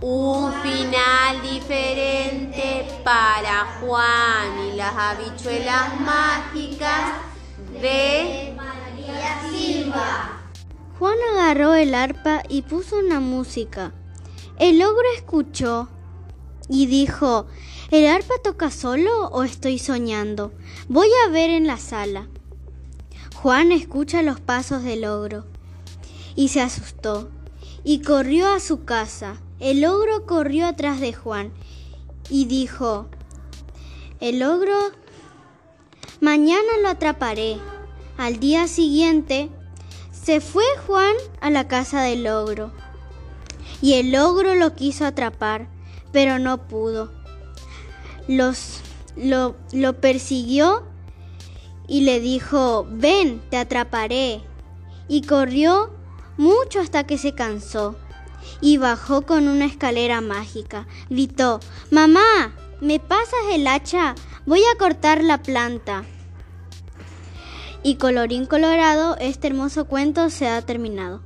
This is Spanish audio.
Un final diferente para Juan y las habichuelas mágicas de María Silva. Juan agarró el arpa y puso una música. El ogro escuchó y dijo, ¿el arpa toca solo o estoy soñando? Voy a ver en la sala. Juan escucha los pasos del ogro y se asustó y corrió a su casa. El ogro corrió atrás de Juan y dijo, el ogro, mañana lo atraparé. Al día siguiente, se fue Juan a la casa del ogro y el ogro lo quiso atrapar, pero no pudo. Los, lo, lo persiguió y le dijo, ven, te atraparé. Y corrió mucho hasta que se cansó y bajó con una escalera mágica. Gritó, Mamá, ¿me pasas el hacha? Voy a cortar la planta. Y colorín colorado, este hermoso cuento se ha terminado.